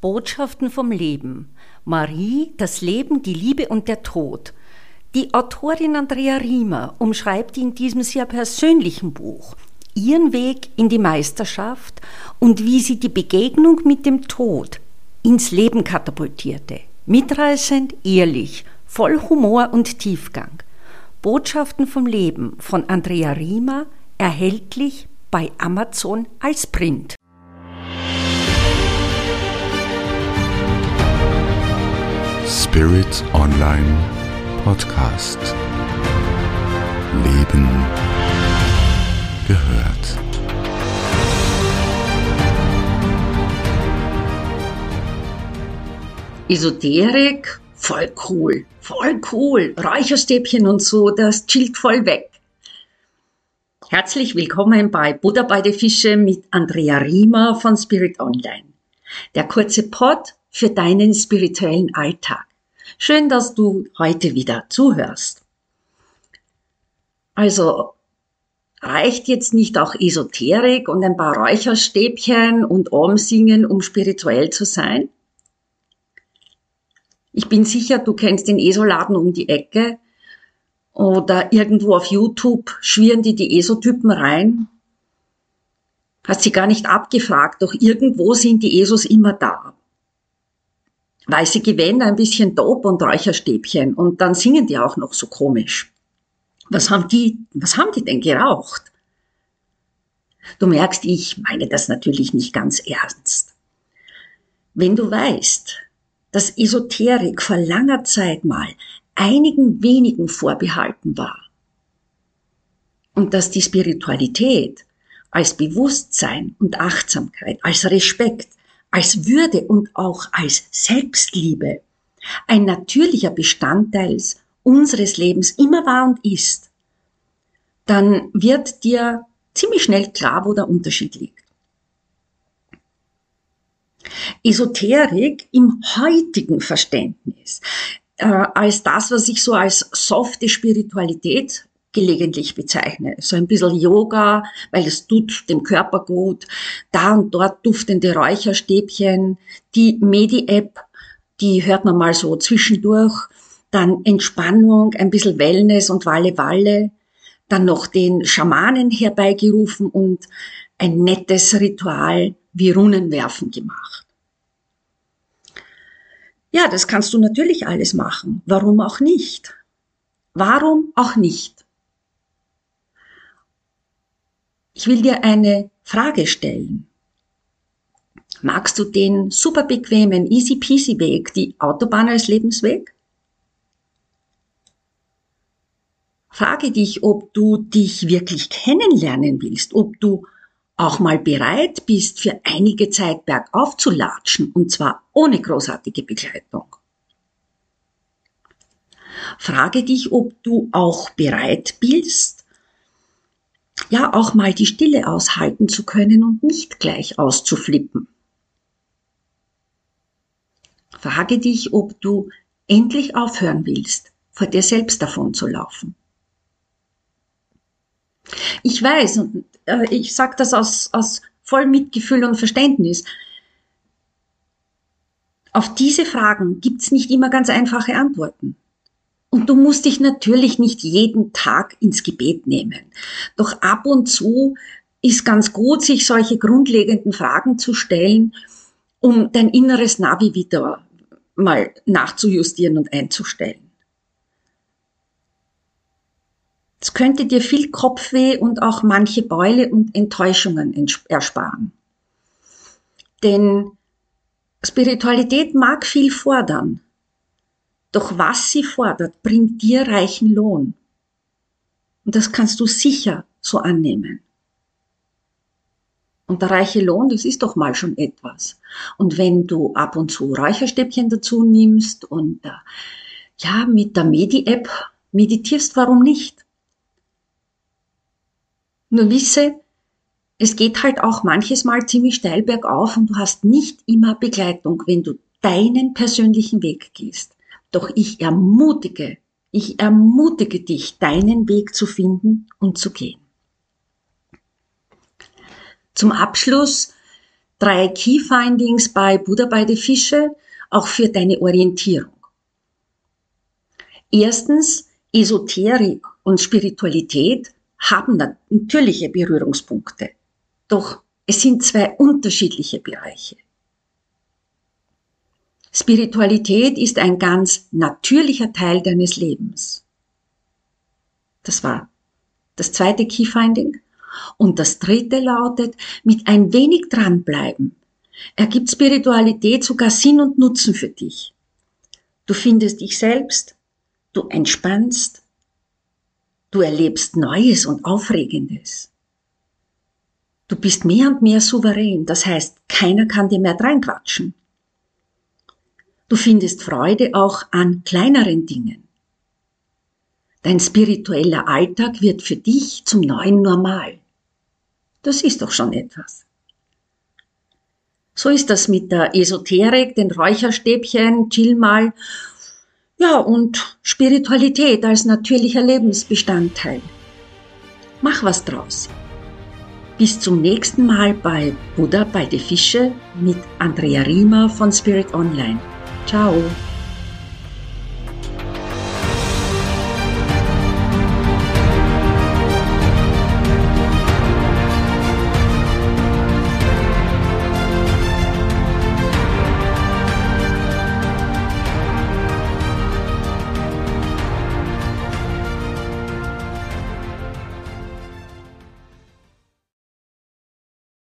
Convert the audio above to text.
Botschaften vom Leben. Marie, das Leben, die Liebe und der Tod. Die Autorin Andrea Riemer umschreibt in diesem sehr persönlichen Buch ihren Weg in die Meisterschaft und wie sie die Begegnung mit dem Tod ins Leben katapultierte. Mitreißend, ehrlich, voll Humor und Tiefgang. Botschaften vom Leben von Andrea Riemer, erhältlich bei Amazon als Print. Spirit Online Podcast. Leben gehört. Esoterik, voll cool, voll cool. Räucherstäbchen und so, das chillt voll weg. Herzlich willkommen bei Buddha bei der Fische mit Andrea Riemer von Spirit Online. Der kurze Pod für deinen spirituellen Alltag. Schön, dass du heute wieder zuhörst. Also, reicht jetzt nicht auch Esoterik und ein paar Räucherstäbchen und Omsingen, um spirituell zu sein? Ich bin sicher, du kennst den ESO-Laden um die Ecke oder irgendwo auf YouTube schwirren die die ESO-Typen rein. Hast sie gar nicht abgefragt, doch irgendwo sind die ESOs immer da. Weiße Gewänder, ein bisschen Dope und Räucherstäbchen und dann singen die auch noch so komisch. Was haben die, was haben die denn geraucht? Du merkst, ich meine das natürlich nicht ganz ernst. Wenn du weißt, dass Esoterik vor langer Zeit mal einigen wenigen vorbehalten war und dass die Spiritualität als Bewusstsein und Achtsamkeit, als Respekt, als Würde und auch als Selbstliebe ein natürlicher Bestandteil unseres Lebens immer war und ist, dann wird dir ziemlich schnell klar, wo der Unterschied liegt. Esoterik im heutigen Verständnis äh, als das, was ich so als softe Spiritualität gelegentlich bezeichne. So ein bisschen Yoga, weil es tut dem Körper gut. Da und dort duftende Räucherstäbchen. Die Medi-App, die hört man mal so zwischendurch. Dann Entspannung, ein bisschen Wellness und Walle-Walle. Dann noch den Schamanen herbeigerufen und ein nettes Ritual wie Runenwerfen gemacht. Ja, das kannst du natürlich alles machen. Warum auch nicht? Warum auch nicht? Ich will dir eine Frage stellen. Magst du den super bequemen, easy peasy Weg, die Autobahn als Lebensweg? Frage dich, ob du dich wirklich kennenlernen willst, ob du auch mal bereit bist, für einige Zeit bergauf zu latschen, und zwar ohne großartige Begleitung. Frage dich, ob du auch bereit bist, ja auch mal die Stille aushalten zu können und nicht gleich auszuflippen. Frage dich, ob du endlich aufhören willst, vor dir selbst davon zu laufen. Ich weiß, und äh, ich sage das aus, aus voll Mitgefühl und Verständnis, auf diese Fragen gibt's nicht immer ganz einfache Antworten. Und du musst dich natürlich nicht jeden Tag ins Gebet nehmen. Doch ab und zu ist ganz gut, sich solche grundlegenden Fragen zu stellen, um dein inneres Navi wieder mal nachzujustieren und einzustellen. Es könnte dir viel Kopfweh und auch manche Beule und Enttäuschungen ersparen. Denn Spiritualität mag viel fordern. Doch was sie fordert, bringt dir reichen Lohn. Und das kannst du sicher so annehmen. Und der reiche Lohn, das ist doch mal schon etwas. Und wenn du ab und zu Räucherstäbchen dazu nimmst und äh, ja, mit der Medi-App meditierst, warum nicht? Nur wisse, es geht halt auch manches Mal ziemlich steil bergauf und du hast nicht immer Begleitung, wenn du deinen persönlichen Weg gehst. Doch ich ermutige, ich ermutige dich, deinen Weg zu finden und zu gehen. Zum Abschluss drei Key Findings bei Buddha bei die Fische, auch für deine Orientierung. Erstens, Esoterik und Spiritualität haben natürliche Berührungspunkte. Doch es sind zwei unterschiedliche Bereiche. Spiritualität ist ein ganz natürlicher Teil deines Lebens. Das war das zweite Key Finding. Und das dritte lautet, mit ein wenig dranbleiben ergibt Spiritualität sogar Sinn und Nutzen für dich. Du findest dich selbst, du entspannst, du erlebst Neues und Aufregendes. Du bist mehr und mehr souverän, das heißt, keiner kann dir mehr reinquatschen. Du findest Freude auch an kleineren Dingen. Dein spiritueller Alltag wird für dich zum neuen Normal. Das ist doch schon etwas. So ist das mit der Esoterik, den Räucherstäbchen, chill mal. Ja, und Spiritualität als natürlicher Lebensbestandteil. Mach was draus. Bis zum nächsten Mal bei Buddha bei die Fische mit Andrea Riemer von Spirit Online. Tchau!